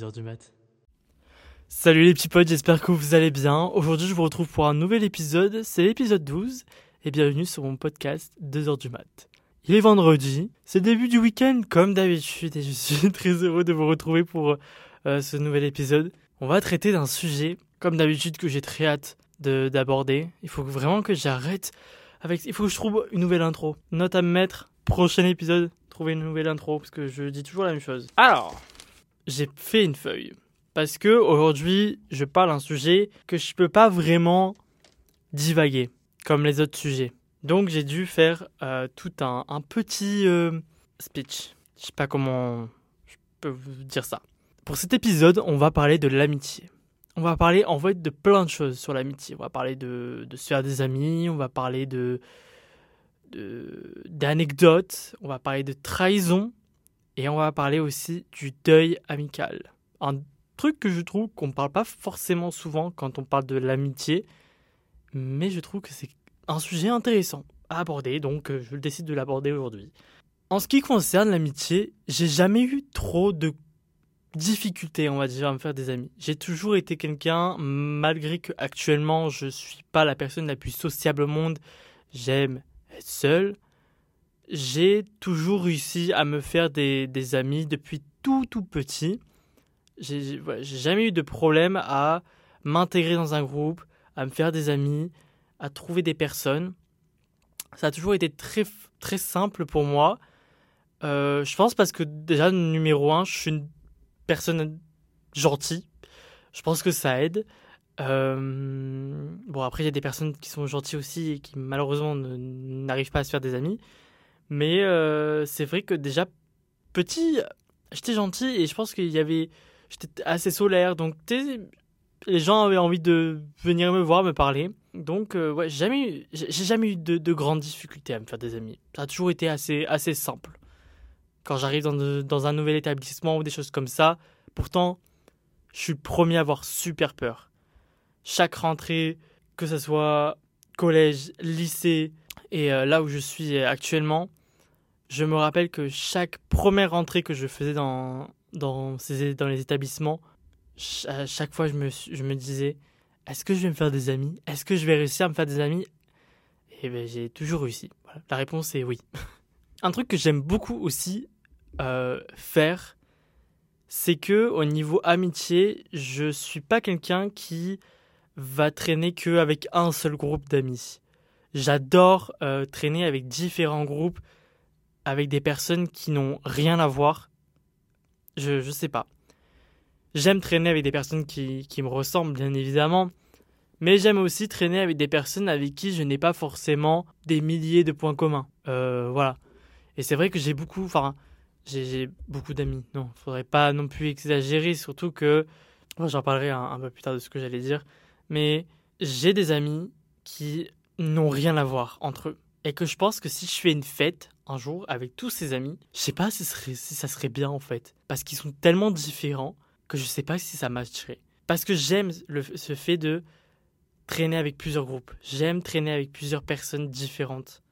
2h du mat. Salut les petits potes, j'espère que vous allez bien. Aujourd'hui, je vous retrouve pour un nouvel épisode, c'est l'épisode 12, et bienvenue sur mon podcast 2h du mat. Il est vendredi, c'est le début du week-end comme d'habitude, et je suis très heureux de vous retrouver pour euh, ce nouvel épisode. On va traiter d'un sujet, comme d'habitude, que j'ai très hâte d'aborder. Il faut vraiment que j'arrête avec... Il faut que je trouve une nouvelle intro. Note à me mettre, prochain épisode, trouver une nouvelle intro, parce que je dis toujours la même chose. Alors, j'ai fait une feuille. Parce que aujourd'hui, je parle d'un sujet que je peux pas vraiment divaguer, comme les autres sujets. Donc j'ai dû faire euh, tout un, petit euh, speech. Je sais pas comment je peux vous dire ça. Pour cet épisode, on va parler de l'amitié. On va parler en fait de plein de choses sur l'amitié. On va parler de, de se faire des amis, on va parler de d'anecdotes, on va parler de trahison et on va parler aussi du deuil amical. Un truc que je trouve qu'on ne parle pas forcément souvent quand on parle de l'amitié, mais je trouve que c'est un sujet intéressant à aborder, donc euh, je décide de l'aborder aujourd'hui. En ce qui concerne l'amitié, j'ai jamais eu trop de difficultés, on va dire, à me faire des amis. J'ai toujours été quelqu'un, malgré que actuellement je suis pas la personne la plus sociable au monde, j'aime être seul, j'ai toujours réussi à me faire des, amis depuis tout tout petit. J'ai jamais eu de problème à m'intégrer dans un groupe, à me faire des amis, à trouver des personnes. Ça a toujours été très, très simple pour moi. Euh, je pense parce que déjà, numéro un, je suis une personne gentille. Je pense que ça aide. Euh, bon, après, il y a des personnes qui sont gentilles aussi et qui malheureusement n'arrivent pas à se faire des amis. Mais euh, c'est vrai que déjà, petit, j'étais gentil et je pense qu'il y avait. J'étais assez solaire. Donc, les gens avaient envie de venir me voir, me parler. Donc, euh, ouais, j'ai jamais, eu de, de, grandes difficultés à me faire des amis. Ça a toujours été assez, assez simple. Quand j'arrive dans, dans un nouvel établissement ou des choses comme ça, pourtant, je suis le premier à avoir super peur chaque rentrée, que ce soit collège, lycée et euh, là où je suis actuellement, je me rappelle que chaque première rentrée que je faisais dans, dans, ces, les établissements, à chaque fois je me, je me disais est-ce que je vais me faire des amis? Est-ce que je vais réussir à me faire des amis? Et ben, j'ai toujours réussi. La réponse est oui. Un truc que j'aime beaucoup aussi euh, faire, c'est que au niveau amitié, je suis pas quelqu'un qui va traîner que avec un seul groupe d'amis. J'adore euh, traîner avec différents groupes, avec des personnes qui n'ont rien à voir. Je, je sais pas. J'aime traîner avec des personnes qui, me ressemblent, bien évidemment. Mais j'aime aussi traîner avec des personnes avec qui je n'ai pas forcément des milliers de points communs. Euh, voilà. Et c'est vrai que j'ai beaucoup, enfin, j'ai beaucoup d'amis. Non, faudrait pas non plus exagérer, surtout que, j'en parlerai un, peu plus tard de ce que j'allais dire mais j'ai des amis qui n'ont rien à voir entre eux. Et que je pense que si je fais une fête un jour avec tous ces amis, je sais pas si, ça serait bien en fait. Parce qu'ils sont tellement différents que je sais pas si ça matcherait. Parce que j'aime ce fait de traîner avec plusieurs groupes. J'aime traîner avec plusieurs personnes différentes.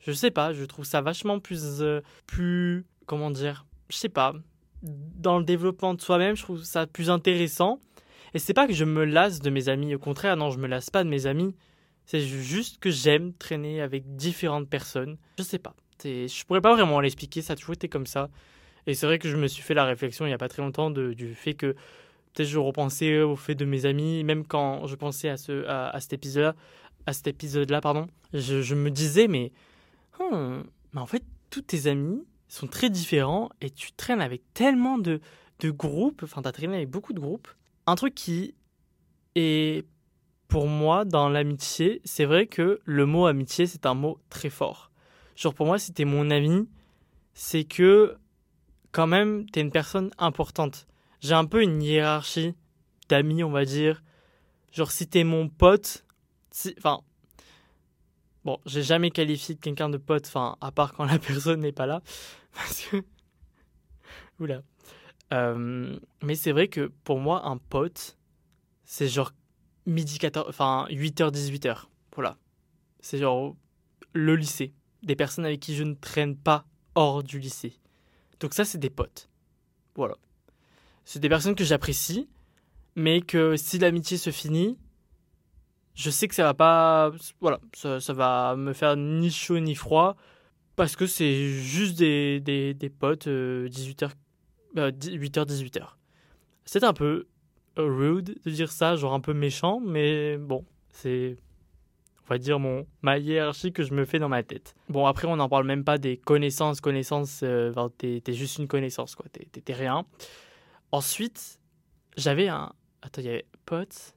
Je sais pas, je trouve ça vachement plus. Euh, plus. Comment dire Je sais pas. Dans le développement de soi-même, je trouve ça plus intéressant. Et c'est pas que je me lasse de mes amis, au contraire, non, je me lasse pas de mes amis. C'est juste que j'aime traîner avec différentes personnes. Je sais pas. Je pourrais pas vraiment l'expliquer, ça a toujours été comme ça. Et c'est vrai que je me suis fait la réflexion il y a pas très longtemps du fait que peut-être je repensais au fait de mes amis, même quand je pensais à, ce, à, cet épisode-là, épisode-là, pardon, je, me disais, mais, hmm, mais en fait, tous tes amis sont très différents et tu traînes avec tellement de, de groupes, enfin, tu traîné avec beaucoup de groupes, un truc qui est pour moi dans l'amitié, c'est vrai que le mot amitié, c'est un mot très fort. Genre pour moi, si t'es mon ami, c'est que quand même, t'es une personne importante. J'ai un peu une hiérarchie d'amis, on va dire. Genre si t'es mon pote, si, enfin, bon, j'ai jamais qualifié quelqu'un de pote, enfin, à part quand la personne n'est pas là, parce que, oula, euh, mais c'est vrai que pour moi, un pote, c'est genre midi 14, enfin 8h, 18h. Voilà. C'est genre le lycée. Des personnes avec qui je ne traîne pas hors du lycée. Donc ça, c'est des potes. Voilà. c'est des personnes que j'apprécie, mais que si l'amitié se finit, je sais que ça va pas, voilà, ça, va me faire ni chaud ni froid, parce que c'est juste des, des, des potes, 18h, 8h, 18h. C'est un peu rude de dire ça, genre un peu méchant, mais bon, c'est on va dire mon ma hiérarchie que je me fais dans ma tête. Bon après on n'en parle même pas des connaissances, connaissances, euh, t'es juste une connaissance quoi, t'es rien. Ensuite j'avais un, attends il y avait pote,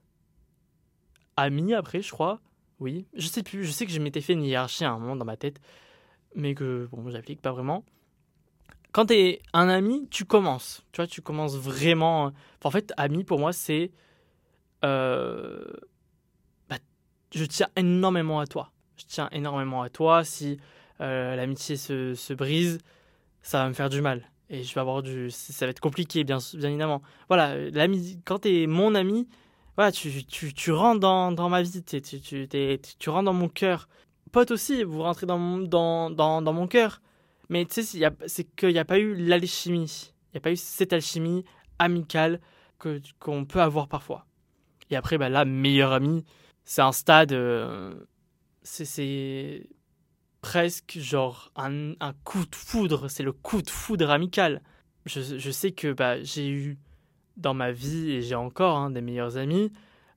ami après je crois, oui, je sais plus, je sais que je m'étais fait une hiérarchie à un moment dans ma tête, mais que bon j'applique pas vraiment. Quand t'es un ami, tu commences, tu vois, tu commences vraiment. en fait, ami pour moi c'est euh, je tiens énormément à toi. Je tiens énormément à toi. Si euh, l'amitié se, se, brise, ça va me faire du mal. Et je vais avoir du. Ça va être compliqué, bien, évidemment. Voilà, quand tu es mon ami, voilà, tu, tu, tu rentres dans, dans, ma vie, tu, tu, tu, tu rentres dans mon cœur. Pote aussi, vous rentrez dans, dans, dans, dans mon cœur. Mais tu sais, c'est qu'il n'y a pas eu l'alchimie. Il n'y a pas eu cette alchimie amicale qu'on peut avoir parfois. Et après, bah, la meilleure amie, c'est un stade. Euh, c'est presque genre un, coup de foudre. C'est le coup de foudre amical. Je, je sais que bah, j'ai eu dans ma vie, et j'ai encore hein, des meilleurs amis.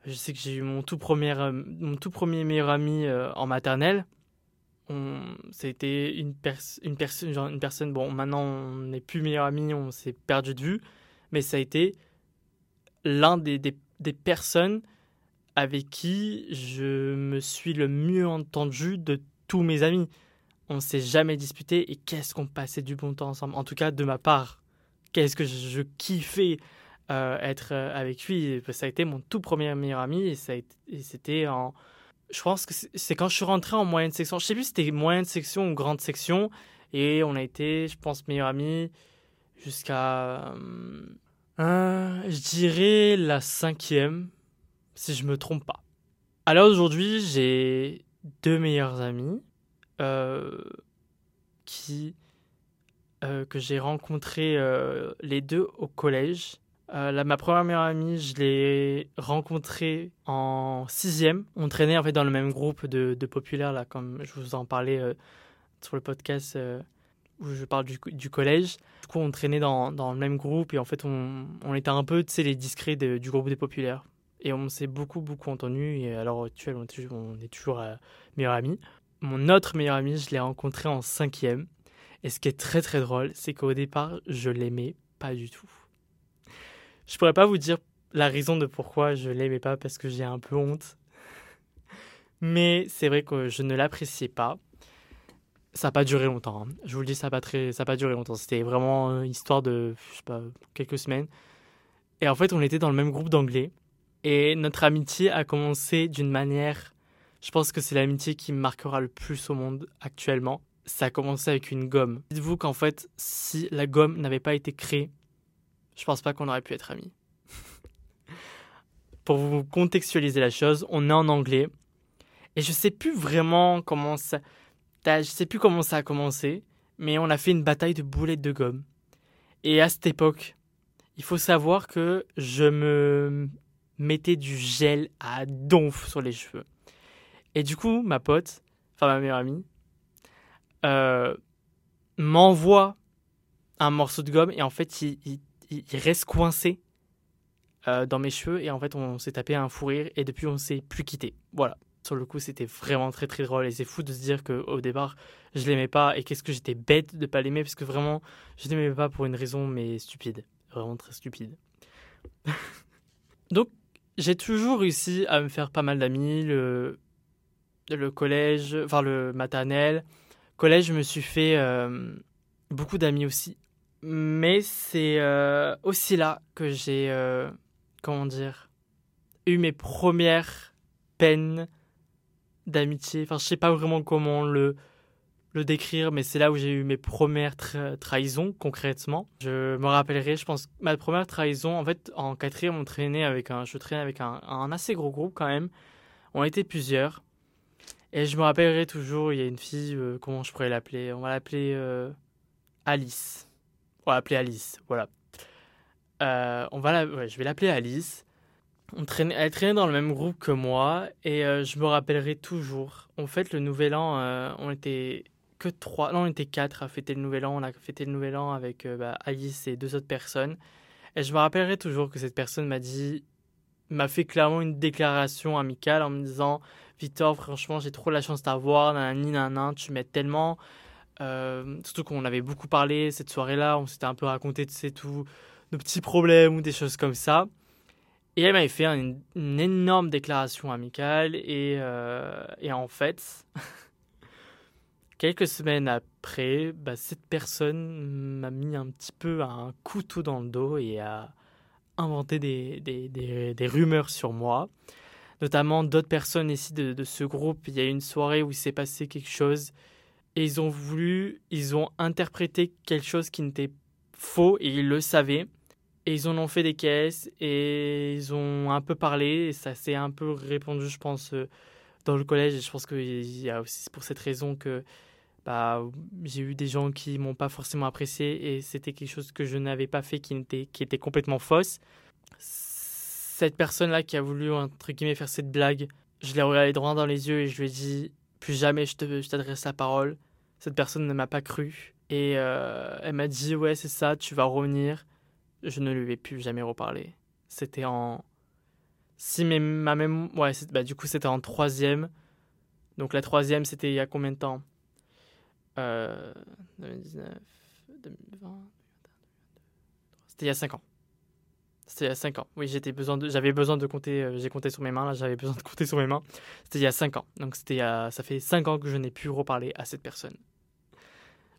Je sais que j'ai eu mon tout premier, euh, mon tout premier meilleur ami euh, en maternelle. C'était une, genre une personne, bon, maintenant on n'est plus meilleurs amis, on s'est perdu de vue, mais ça a été l'un des, des, des personnes avec qui je me suis le mieux entendu de tous mes amis. On s'est jamais disputé et qu'est-ce qu'on passait du bon temps ensemble. En tout cas, de ma part, qu'est-ce que je, kiffais euh, être euh, avec lui. Ça a été mon tout premier meilleur ami et, c'était en. Je pense que c'est quand je suis rentré en moyenne section. Je sais plus si c'était moyenne section ou grande section. Et on a été, je pense, meilleur ami jusqu'à. Euh, je dirais la cinquième si je me trompe pas. Alors aujourd'hui, j'ai deux meilleurs amis euh, qui euh, que j'ai rencontrés euh, les deux au collège. Là, ma première meilleure amie, je l'ai rencontrée en sixième. On traînait en fait dans le même groupe de, populaires là, comme je vous en parlais sur le podcast où je parle du, collège. Du coup, on traînait dans, le même groupe et en fait, on, était un peu, tu sais, les discrets du groupe des populaires. Et on s'est beaucoup, beaucoup entendu. Et à l'heure actuelle, on est toujours, euh, meilleurs amis. Mon autre meilleur ami, je l'ai rencontré en cinquième. Et ce qui est très, très drôle, c'est qu'au départ, je l'aimais pas du tout. Je pourrais pas vous dire la raison de pourquoi je l'aimais pas parce que j'ai un peu honte. Mais c'est vrai que je ne l'appréciais pas. Ça n'a pas duré longtemps. Hein. Je vous le dis, ça n'a pas, très... pas duré longtemps. C'était vraiment une histoire de, je sais pas, quelques semaines. Et en fait, on était dans le même groupe d'anglais. Et notre amitié a commencé d'une manière, je pense que c'est l'amitié qui me marquera le plus au monde actuellement. Ça a commencé avec une gomme. Dites-vous qu'en fait, si la gomme n'avait pas été créée, je pense pas qu'on aurait pu être amis. Pour vous contextualiser la chose, on est en anglais et je sais plus vraiment comment ça, je sais plus comment ça a commencé, mais on a fait une bataille de boulettes de gomme. Et à cette époque, il faut savoir que je me mettez du gel à donf sur les cheveux. Et du coup, ma pote, enfin ma meilleure amie, euh, m'envoie un morceau de gomme et en fait, il, reste coincé euh, dans mes cheveux et en fait, on s'est tapé un fou rire et depuis, on s'est plus quitté. Voilà. Sur le coup, c'était vraiment très très drôle et c'est fou de se dire qu'au départ, je l'aimais pas et qu'est-ce que j'étais bête de pas l'aimer parce que vraiment, je l'aimais pas pour une raison mais stupide. Vraiment très stupide. Donc, j'ai toujours réussi à me faire pas mal d'amis. Le, le collège, enfin le maternel. Collège, je me suis fait euh, beaucoup d'amis aussi. Mais c'est euh, aussi là que j'ai, euh, comment dire, eu mes premières peines d'amitié. Enfin, je sais pas vraiment comment le, le décrire, mais c'est là où j'ai eu mes premières trahisons concrètement. Je me rappellerai, je pense, ma première trahison, en fait, en quatrième, on traînait avec un, je traînais avec un, assez gros groupe quand même. On était plusieurs. Et je me rappellerai toujours, il y a une fille, euh, comment je pourrais l'appeler? On va l'appeler Alice. On va l'appeler Alice, voilà. Euh, on va la, je vais l'appeler Alice. On elle traînait dans le même groupe que moi et euh, je me rappellerai toujours. En fait, le nouvel an, euh, on était que trois, non, on était quatre à fêter le nouvel an. On a fêté le nouvel an avec bah, Alice et deux autres personnes. Et je me rappellerai toujours que cette personne m'a dit, m'a fait clairement une déclaration amicale en me disant Victor, franchement, j'ai trop la chance d'avoir, nanani, nanana, tu m'aides tellement. Euh, surtout qu'on avait beaucoup parlé cette soirée-là, on s'était un peu raconté, tous nos petits problèmes ou des choses comme ça. Et elle m'avait fait une, énorme déclaration amicale et, euh, en fait, quelques semaines après, bah, cette personne m'a mis un petit peu un couteau dans le dos et a inventé des, rumeurs sur moi notamment d'autres personnes ici de, ce groupe. Il y a eu une soirée où il s'est passé quelque chose et ils ont voulu, ils ont interprété quelque chose qui n'était faux et ils le savaient. Et ils en ont fait des caisses et ils ont un peu parlé et ça s'est un peu répandu, je pense, euh, dans le collège. Et je pense qu'il y a aussi pour cette raison que bah, j'ai eu des gens qui m'ont pas forcément apprécié et c'était quelque chose que je n'avais pas fait qui était, qui était complètement fausse cette personne-là qui a voulu, entre guillemets, faire cette blague, je l'ai regardé droit dans les yeux et je lui ai dit Plus jamais je t'adresse la parole. Cette personne ne m'a pas cru. Et euh, elle m'a dit Ouais, c'est ça, tu vas revenir. Je ne lui ai plus jamais reparlé. C'était en. Si mais ma même. Ouais, bah, du coup, c'était en troisième. Donc la troisième, c'était il y a combien de temps? Euh, 2019, 2020, C'était il y a cinq ans. C'était il y a 5 ans. Oui, j'étais besoin de, j'avais besoin de compter, euh, j'ai compté sur mes mains, là j'avais besoin de compter sur mes mains. C'était il y a 5 ans. Donc c'était ça fait 5 ans que je n'ai pu reparler à cette personne.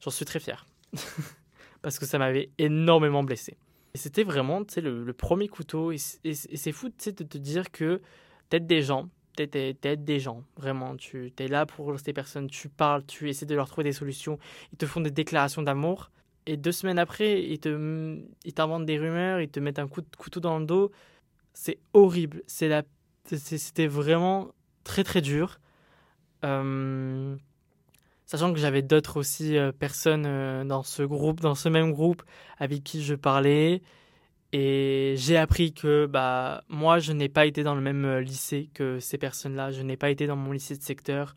J'en suis très fier. Parce que ça m'avait énormément blessé. C'était vraiment, tu sais, le, premier couteau. Et, c'est fou, de te dire que t'aides des gens, t'aides des gens, vraiment. Tu es là pour ces personnes, tu parles, tu essaies de leur trouver des solutions. Ils te font des déclarations d'amour et deux semaines après, ils te, ils t'inventent des rumeurs, ils te mettent un couteau dans le dos. C'est horrible. C'était vraiment très très dur. Euh, sachant que j'avais d'autres aussi euh, personnes euh, dans ce groupe, dans ce même groupe, avec qui je parlais. Et j'ai appris que bah moi je n'ai pas été dans le même lycée que ces personnes-là. Je n'ai pas été dans mon lycée de secteur,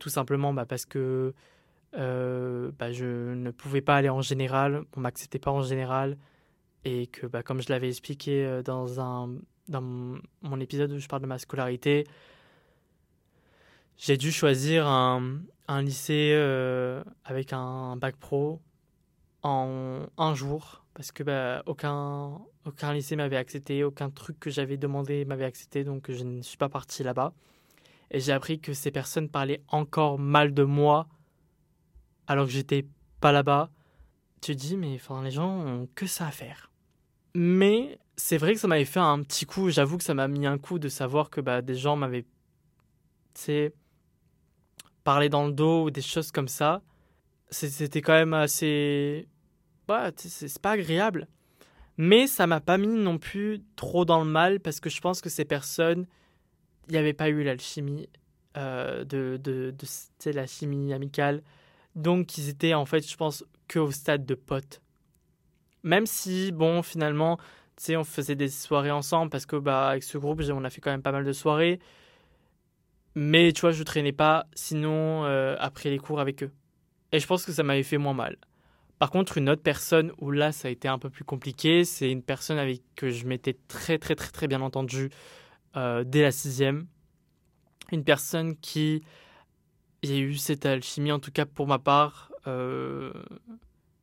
tout simplement bah, parce que euh, bah, je ne pouvais pas aller en général, on m'acceptait pas en général, et que bah, comme je l'avais expliqué euh, dans, un, dans mon épisode où je parle de ma scolarité, j'ai dû choisir un, un lycée euh, avec un bac pro en un jour, parce que bah, aucun, aucun lycée m'avait accepté, aucun truc que j'avais demandé m'avait accepté, donc je ne suis pas parti là-bas. Et j'ai appris que ces personnes parlaient encore mal de moi alors que j'étais pas là-bas, tu te dis, mais les gens ont que ça à faire. Mais c'est vrai que ça m'avait fait un petit coup, j'avoue que ça m'a mis un coup de savoir que bah, des gens m'avaient, tu parlé dans le dos ou des choses comme ça. C'était quand même assez. Ouais, c'est pas agréable. Mais ça m'a pas mis non plus trop dans le mal parce que je pense que ces personnes, il n'y avait pas eu l'alchimie euh, de, de, de la chimie amicale. Donc ils étaient en fait, je pense, que au stade de potes. Même si, bon, finalement, tu sais, on faisait des soirées ensemble parce que, bah, avec ce groupe, on a fait quand même pas mal de soirées. Mais, tu vois, je traînais pas sinon euh, après les cours avec eux. Et je pense que ça m'avait fait moins mal. Par contre, une autre personne où là, ça a été un peu plus compliqué, c'est une personne avec que je m'étais très, très, très, très bien entendu euh, dès la sixième. Une personne qui il y a eu cette alchimie, en tout cas pour ma part. Euh,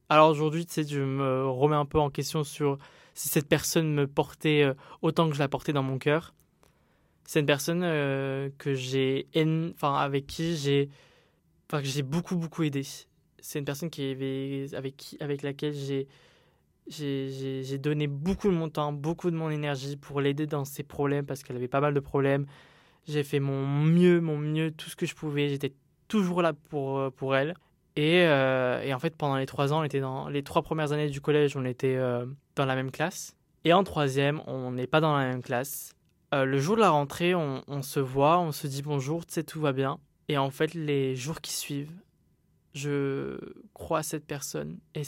alors aujourd'hui, tu sais, je me remets un peu en question sur si cette personne me portait euh, autant que je la portais dans mon cœur. C'est une personne euh, que j'ai, enfin avec qui j'ai, enfin que j'ai beaucoup beaucoup aidé. C'est une personne qui avait, avec qui, avec laquelle j'ai j'ai donné beaucoup de mon temps, beaucoup de mon énergie pour l'aider dans ses problèmes parce qu'elle avait pas mal de problèmes. J'ai fait mon mieux, mon mieux, tout ce que je pouvais. J'étais toujours là pour, euh, pour elle. Et, euh, et, en fait, pendant les trois ans, on était dans les trois premières années du collège, on était euh, dans la même classe. Et en troisième, on n'est pas dans la même classe. le jour de la rentrée, on, se voit, on se dit bonjour, tu sais, tout va bien. Et en fait, les jours qui suivent, je crois à cette personne et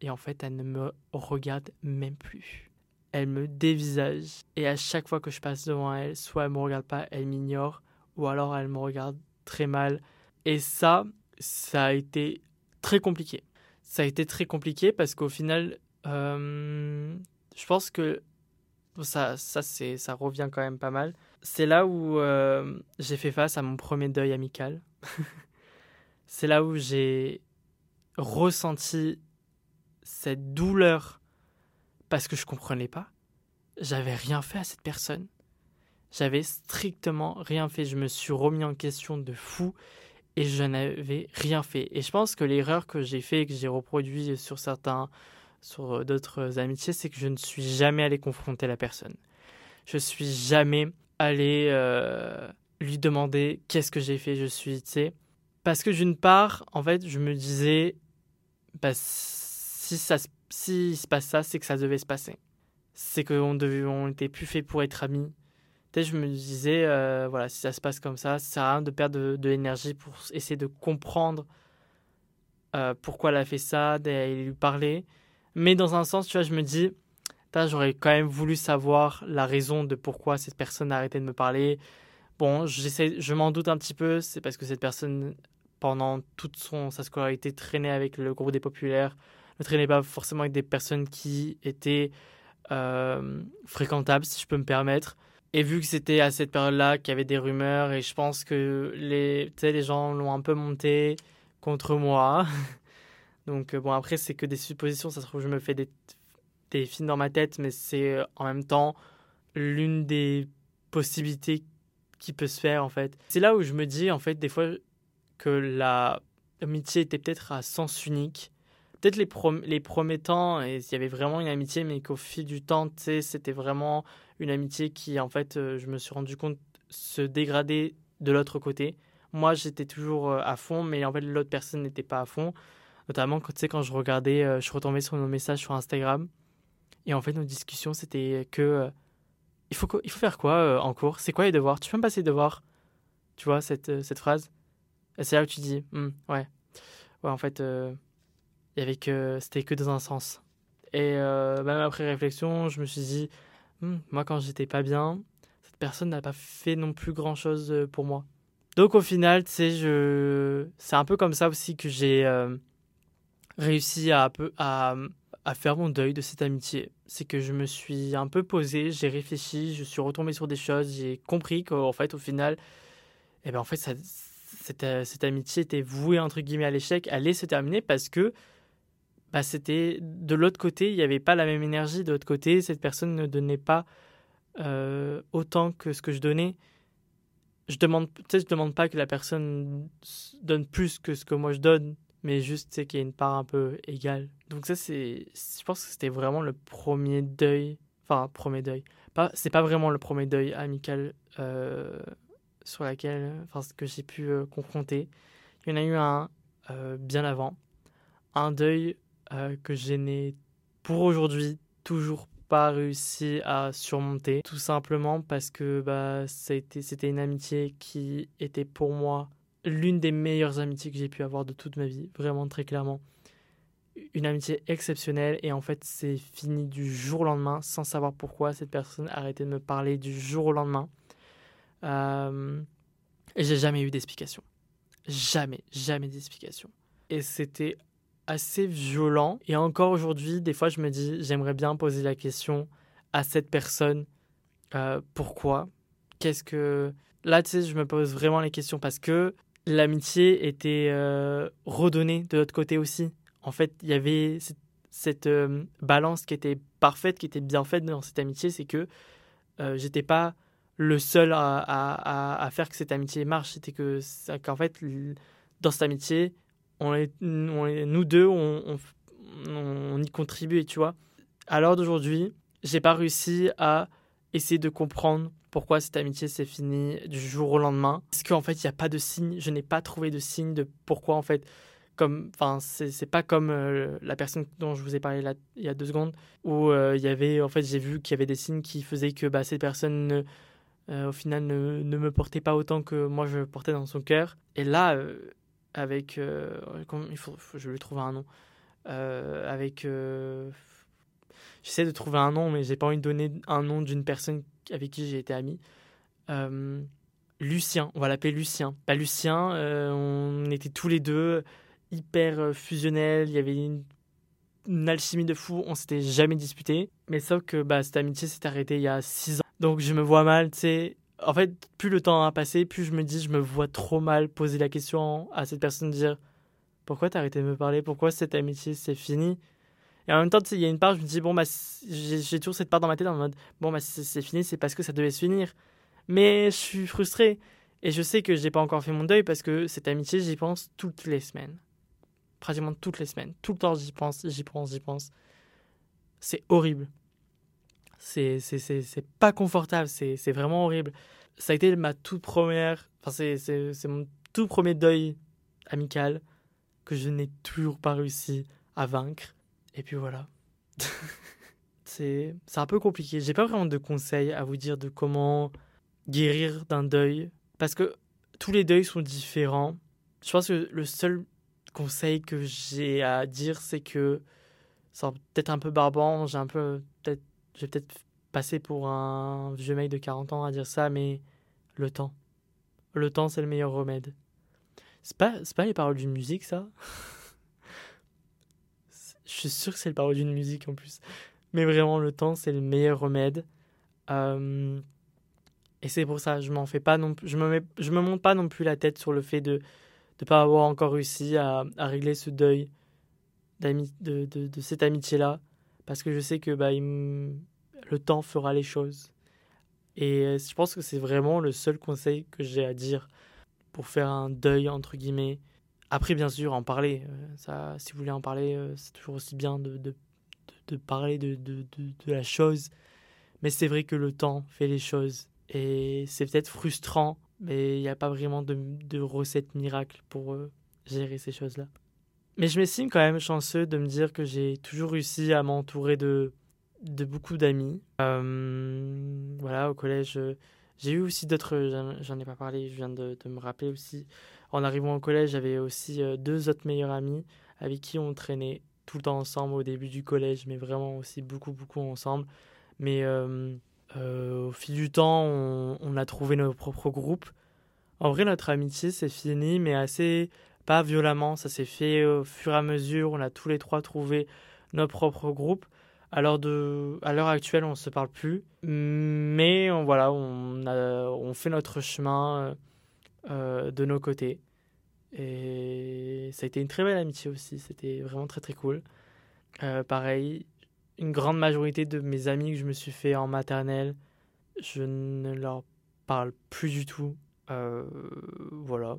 et en fait, elle ne me regarde même plus. Elle me dévisage et à chaque fois que je passe devant elle, soit elle me regarde pas, elle m'ignore, ou alors elle me regarde très mal. Et ça, ça a été très compliqué. Ça a été très compliqué parce qu'au final, euh, je pense que ça, ça, ça revient quand même pas mal. C'est là où euh, j'ai fait face à mon premier deuil amical. c'est là où j'ai ressenti cette douleur parce que je comprenais pas. J'avais rien fait à cette personne. J'avais strictement rien fait. Je me suis remis en question de fou et je n'avais rien fait. Et je pense que l'erreur que j'ai fait et que j'ai reproduit sur certains, sur d'autres amitiés, c'est que je ne suis jamais allé confronter la personne. Je suis jamais allé euh, lui demander qu'est-ce que j'ai fait. Je suis, parce que d'une part, en fait, je me disais, bah, si ça, si se passe ça, c'est que ça devait se passer. C'est qu'on on était plus fait pour être amis je me disais, euh, voilà, si ça se passe comme ça, ça sert à rien de perdre de, l'énergie pour essayer de comprendre euh, pourquoi elle a fait ça, et lui parler. Mais dans un sens, tu vois, je me dis, j'aurais quand même voulu savoir la raison de pourquoi cette personne a arrêté de me parler. Bon, je m'en doute un petit peu, c'est parce que cette personne, pendant toute son, sa scolarité, traînait avec le groupe des populaires, ne traînait pas forcément avec des personnes qui étaient euh, fréquentables, si je peux me permettre. Et vu que c'était à cette période-là qu'il y avait des rumeurs, et je pense que les, les gens l'ont un peu monté contre moi. Donc, euh, bon, après, c'est que des suppositions. Ça se trouve, je me fais des, des films dans ma tête, mais c'est euh, en même temps l'une des possibilités qui peut se faire, en fait. C'est là où je me dis, en fait, des fois, que la amitié était peut-être à sens unique. Peut-être les, les premiers temps, il y avait vraiment une amitié, mais qu'au fil du temps, c'était vraiment une amitié qui, en fait, euh, je me suis rendu compte se dégrader de l'autre côté. Moi, j'étais toujours euh, à fond, mais en fait, l'autre personne n'était pas à fond. Notamment, quand, quand je regardais, euh, je retombais sur nos messages sur Instagram. Et en fait, nos discussions, c'était que. il, faut, il faut faire quoi en cours? C'est quoi les devoirs? Tu peux me passer les devoirs? Tu vois, cette, cette phrase? C'est là où tu dis, hmm, ouais. Ouais, en fait, il y avait que. C'était que dans un sens. Et même après réflexion, je me suis dit, Hmm, moi quand j'étais pas bien, cette personne n'a pas fait non plus grand chose euh, pour moi. Donc au final, sais, je... c'est un peu comme ça aussi que j'ai euh, réussi à, à, à, faire mon deuil de cette amitié. C'est que je me suis un peu posé, j'ai réfléchi, je suis retombé sur des choses, j'ai compris qu'en fait, au final, eh ben, en fait, cette, euh, cette, amitié était vouée entre guillemets à l'échec, allait se terminer parce que bah, c'était de l'autre côté, il n'y avait pas la même énergie. De l'autre côté, cette personne ne donnait pas euh, autant que ce que je donnais. Je demande, je demande pas que la personne donne plus que ce que moi je donne, mais juste qu'il y a une part un peu égale. Donc ça, c'est, je pense que c'était vraiment le premier deuil, enfin premier deuil. Pas, c'est pas vraiment le premier deuil amical euh, sur laquelle, enfin, ce que j'ai pu euh, confronter. Il y en a eu un bien avant, un deuil euh, que je n'ai pour aujourd'hui toujours pas réussi à surmonter. Tout simplement parce que bah, c'était une amitié qui était pour moi l'une des meilleures amitiés que j'ai pu avoir de toute ma vie, vraiment très clairement. Une amitié exceptionnelle et en fait c'est fini du jour au lendemain sans savoir pourquoi cette personne a arrêté de me parler du jour au lendemain. Euh, et j'ai jamais eu d'explication. Jamais, jamais d'explication. Et c'était assez violent. Et encore aujourd'hui, des fois, je me dis, j'aimerais bien poser la question à cette personne, euh, pourquoi? Qu'est-ce que... Là, tu sais, je me pose vraiment les questions parce que l'amitié était euh, redonnée de l'autre côté aussi. En fait, il y avait cette, euh, balance qui était parfaite, qui était bien faite dans cette amitié, c'est que j'étais pas le seul à, faire que cette amitié marche. C'était que, qu'en fait, dans cette amitié, on est, nous deux, on, on, y contribue, tu vois. À l'heure d'aujourd'hui, j'ai pas réussi à essayer de comprendre pourquoi cette amitié s'est finie du jour au lendemain. Parce qu'en fait, il n'y a pas de signe, je n'ai pas trouvé de signe de pourquoi, en fait, comme, enfin, c'est pas comme euh, la personne dont je vous ai parlé il y a deux secondes, où euh, il y avait, en fait, j'ai vu qu'il y avait des signes qui faisaient que bah, cette personne, euh, au final, ne, ne, me portait pas autant que moi je portais dans son cœur. Et là, avec. Euh, il faut, je vais trouver un nom. euh, avec. Euh, j'essaie de trouver un nom, mais j'ai pas envie de donner un nom d'une personne avec qui j'ai été ami. Lucien, on va l'appeler Lucien. Bah, Lucien, on était tous les deux hyper fusionnels, il y avait une, alchimie de fou, on s'était jamais disputé. Mais sauf que bah, cette amitié s'est arrêtée il y a 6 ans. Donc je me vois mal, tu sais. En fait, plus le temps a passé, plus je me dis, je me vois trop mal poser la question à cette personne, dire pourquoi t'as arrêté de me parler? Pourquoi cette amitié c'est fini? Et en même temps, il y a une part, je me dis, bon, bah, j'ai toujours cette part dans ma tête en mode, bon, bah, c'est fini, c'est parce que ça devait se finir. Mais je suis frustré. Et je sais que j'ai pas encore fait mon deuil parce que cette amitié, j'y pense toutes les semaines. Pratiquement toutes les semaines. Tout le temps, j'y pense, j'y pense, j'y pense. C'est horrible. C'est pas confortable, c'est vraiment horrible. Ça a été ma toute première. Enfin, c'est mon tout premier deuil amical que je n'ai toujours pas réussi à vaincre. Et puis voilà. c'est un peu compliqué. J'ai pas vraiment de conseils à vous dire de comment guérir d'un deuil. Parce que tous les deuils sont différents. Je pense que le seul conseil que j'ai à dire, c'est que c'est peut-être un peu barbant. J'ai un peu. Je vais peut-être passer pour un vieux mec de 40 ans à dire ça, mais le temps. Le temps, c'est le meilleur remède. C'est pas, pas les paroles d'une musique, ça? Je suis sûr que c'est les paroles d'une musique en plus. Mais vraiment, le temps, c'est le meilleur remède. Euh, et c'est pour ça, je m'en fais pas non je me je me monte pas non plus la tête sur le fait de ne pas avoir encore réussi à, régler ce deuil de, de, de, cette amitié-là. Parce que je sais que bah, le temps fera les choses. Et je pense que c'est vraiment le seul conseil que j'ai à dire pour faire un deuil entre guillemets. Après, bien sûr, en parler. Euh, ça, si vous voulez en parler, euh, c'est toujours aussi bien de, parler de, la chose. Mais c'est vrai que le temps fait les choses. Et c'est peut-être frustrant, mais il n'y a pas vraiment de, recette miracle pour euh, gérer ces choses-là. Mais je m'estime quand même chanceux de me dire que j'ai toujours réussi à m'entourer de, beaucoup d'amis. voilà, au collège, j'ai eu aussi d'autres, j'en ai pas parlé, je viens de, me rappeler aussi. En arrivant au collège, j'avais aussi euh, deux autres meilleurs amis avec qui on traînait tout le temps ensemble au début du collège, mais vraiment aussi beaucoup, beaucoup ensemble. Mais euh, euh, au fil du temps, on, a trouvé nos propres groupes. En vrai, notre amitié s'est finie, mais assez pas violemment. Ça s'est fait au fur et à mesure. On a tous les trois trouvé nos propres groupes. Alors de, à l'heure actuelle, on ne se parle plus, mais on, voilà, on, fait notre chemin euh, de nos côtés. Et ça a été une très belle amitié aussi, c'était vraiment très très cool. Euh, pareil, une grande majorité de mes amis que je me suis fait en maternelle, je ne leur parle plus du tout. Euh, voilà,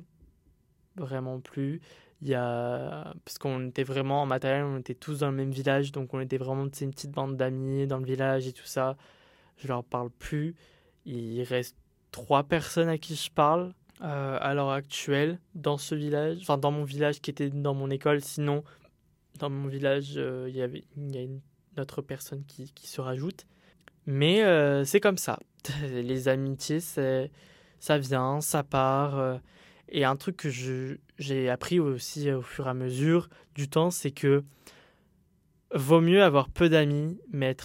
vraiment plus. Il y a... Parce qu'on était vraiment en matériel, on était tous dans le même village, donc on était vraiment une petite bande d'amis dans le village et tout ça. Je leur parle plus. Il reste trois personnes à qui je parle euh, à l'heure actuelle dans ce village, enfin dans mon village qui était dans mon école. Sinon, dans mon village, euh, il y avait il y a une autre personne qui, qui se rajoute. Mais euh, c'est comme ça. Les amitiés, ça vient, ça part. Et un truc que j'ai appris aussi au fur et à mesure du temps, c'est que vaut mieux avoir peu d'amis, mais,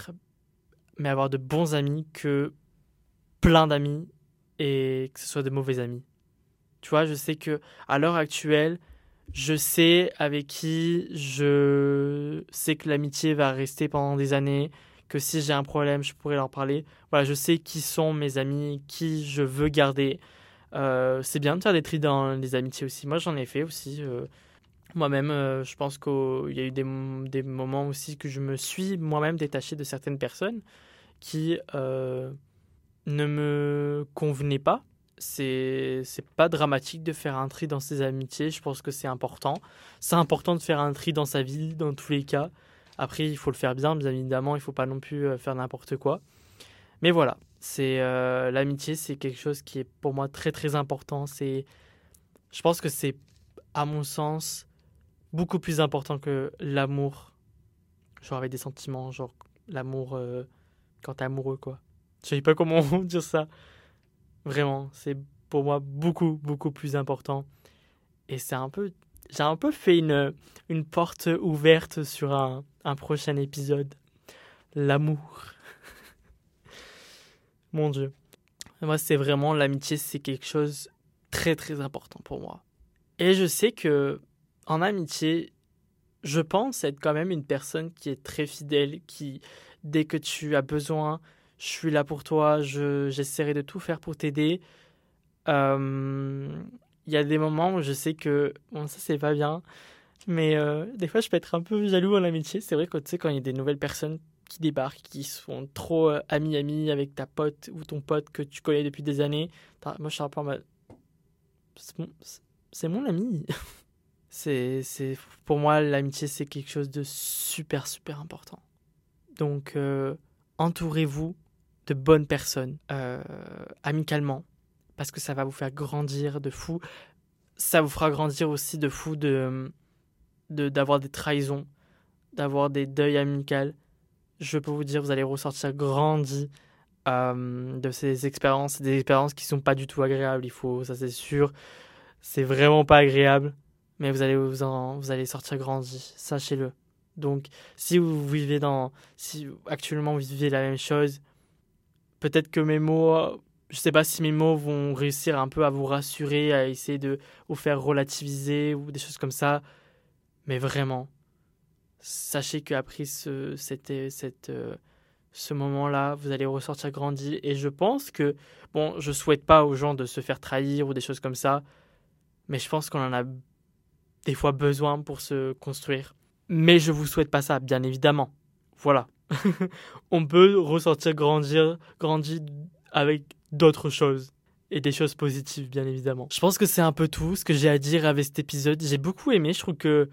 mais avoir de bons amis que plein d'amis et que ce soit de mauvais amis. Tu vois, je sais que à l'heure actuelle, je sais avec qui je sais que l'amitié va rester pendant des années, que si j'ai un problème, je pourrais leur parler. Voilà, je sais qui sont mes amis, qui je veux garder. Euh, c'est bien de faire des tris dans les amitiés aussi. Moi, j'en ai fait aussi. Euh, moi-même, euh, je pense qu'il y a eu des, des, moments aussi que je me suis moi-même détaché de certaines personnes qui ne me convenaient pas. C'est, c'est pas dramatique de faire un tri dans ses amitiés. Je pense que c'est important. C'est important de faire un tri dans sa vie, dans tous les cas. Après, il faut le faire bien, bien évidemment. Il faut pas non plus faire n'importe quoi. Mais voilà, c'est euh, l'amitié, c'est quelque chose qui est pour moi très très important. C'est, je pense que c'est, à mon sens, beaucoup plus important que l'amour, genre avec des sentiments, genre l'amour euh, quand t'es amoureux quoi. Je sais pas comment dire ça. Vraiment, c'est pour moi beaucoup beaucoup plus important. Et c'est un peu, j'ai un peu fait une, une porte ouverte sur un, un prochain épisode. L'amour. Mon Dieu. Moi, c'est vraiment l'amitié, c'est quelque chose très très important pour moi. Et je sais que en amitié, je pense être quand même une personne qui est très fidèle, qui dès que tu as besoin, je suis là pour toi, j'essaierai de tout faire pour t'aider. Euh, il y a des moments où je sais que bon ça c'est pas bien, mais euh, des fois je peux être un peu jaloux en amitié. C'est vrai que tu sais quand il y a des nouvelles personnes qui débarquent, qui sont trop euh, amis amis avec ta pote ou ton pote que tu connais depuis des années. Moi je suis un peu en mode c'est mon, ami. c'est, c'est, pour moi, l'amitié, c'est quelque chose de super, super important. Donc, euh, entourez-vous de bonnes personnes, euh, amicalement, parce que ça va vous faire grandir de fou. Ça vous fera grandir aussi de fou de, de, d'avoir des trahisons, d'avoir des deuils amicaux. Je peux vous dire, vous allez ressortir grandi euh, de ces expériences, des expériences qui sont pas du tout agréables, il faut, ça c'est sûr. C'est vraiment pas agréable, mais vous allez vous, vous allez sortir grandi, sachez-le. Donc, si vous vivez dans, si actuellement vous vivez la même chose, peut-être que mes mots, je sais pas si mes mots vont réussir un peu à vous rassurer, à essayer de vous faire relativiser ou des choses comme ça, mais vraiment, sachez qu'après ce, cette, cette euh, ce moment-là, vous allez ressortir grandi. Et je pense que, bon, je souhaite pas aux gens de se faire trahir ou des choses comme ça, mais je pense qu'on en a des fois besoin pour se construire. Mais je vous souhaite pas ça, bien évidemment. Voilà. On peut ressortir grandir, grandir avec d'autres choses. Et des choses positives, bien évidemment. Je pense que c'est un peu tout ce que j'ai à dire avec cet épisode. J'ai beaucoup aimé. Je trouve que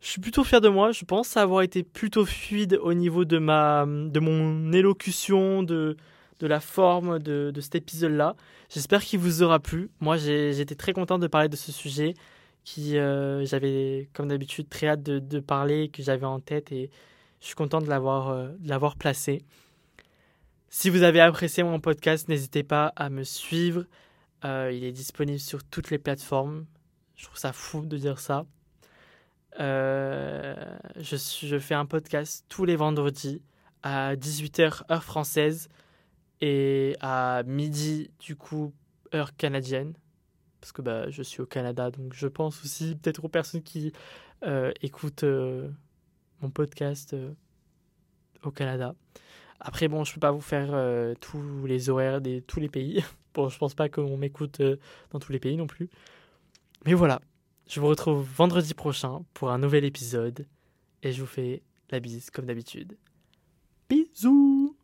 je suis plutôt fier de moi. Je pense avoir été plutôt fluide au niveau de, ma, de mon élocution, de, de la forme de, de cet épisode-là. J'espère qu'il vous aura plu. Moi, j'ai été très content de parler de ce sujet qui euh, j'avais, comme d'habitude, très hâte de, de parler, que j'avais en tête et je suis content de l'avoir euh, placé. Si vous avez apprécié mon podcast, n'hésitez pas à me suivre. Euh, il est disponible sur toutes les plateformes. Je trouve ça fou de dire ça. Euh, je, fais un podcast tous les vendredis à 18h heure française et à midi du coup heure canadienne parce que bah, je suis au Canada donc je pense aussi peut-être aux personnes qui euh, écoutent euh, mon podcast au Canada. Après bon je peux pas vous faire tous les horaires de tous les pays. bon je pense pas qu'on m'écoute dans tous les pays non plus. Mais voilà, je vous retrouve vendredi prochain pour un nouvel épisode et je vous fais la bise comme d'habitude. Bisous